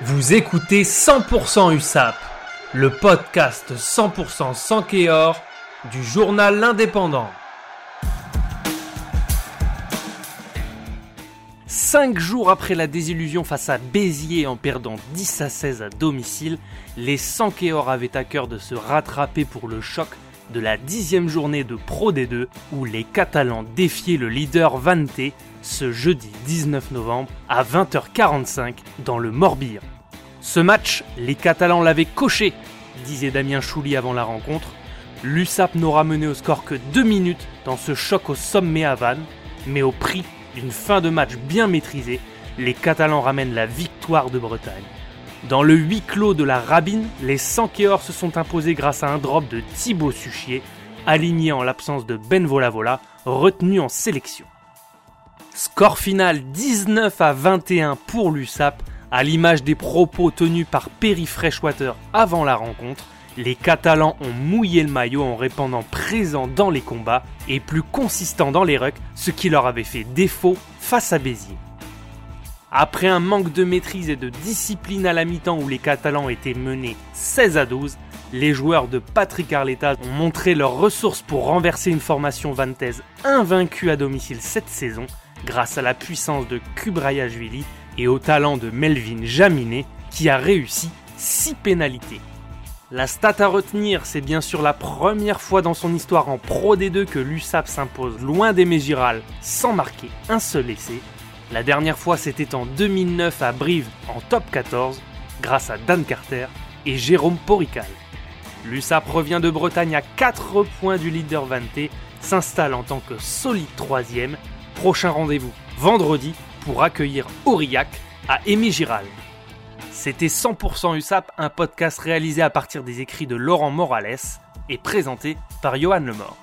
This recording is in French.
Vous écoutez 100% USAP, le podcast 100% sans du journal L'Indépendant. Cinq jours après la désillusion face à Béziers en perdant 10 à 16 à domicile, les Sankéor avaient à cœur de se rattraper pour le choc de la dixième journée de Pro D2 où les Catalans défiaient le leader Vante ce jeudi 19 novembre à 20h45 dans le Morbihan. Ce match, les Catalans l'avaient coché, disait Damien Chouli avant la rencontre. L'USAP n'aura mené au score que deux minutes dans ce choc au sommet à Vannes, mais au prix d'une fin de match bien maîtrisée, les Catalans ramènent la victoire de Bretagne. Dans le huis clos de la Rabine, les Sankéors se sont imposés grâce à un drop de Thibaut Suchier, aligné en l'absence de Ben Volavola, retenu en sélection. Score final 19 à 21 pour l'USAP, à l'image des propos tenus par Perry Freshwater avant la rencontre. Les Catalans ont mouillé le maillot en répandant présent dans les combats et plus consistant dans les rucks, ce qui leur avait fait défaut face à Béziers. Après un manque de maîtrise et de discipline à la mi-temps où les Catalans étaient menés 16 à 12, les joueurs de Patrick Arleta ont montré leurs ressources pour renverser une formation vantaise invaincue à domicile cette saison grâce à la puissance de Kubrayashvili et au talent de Melvin Jaminet qui a réussi 6 pénalités. La stat à retenir, c'est bien sûr la première fois dans son histoire en Pro D2 que l'USAP s'impose loin des Mégirales sans marquer un seul essai. La dernière fois, c'était en 2009 à Brive en top 14, grâce à Dan Carter et Jérôme Porical. L'USAP revient de Bretagne à 4 points du leader Vanté, s'installe en tant que solide troisième. Prochain rendez-vous vendredi pour accueillir Aurillac à Aimé Giral. C'était 100% USAP, un podcast réalisé à partir des écrits de Laurent Morales et présenté par Johan Lemort.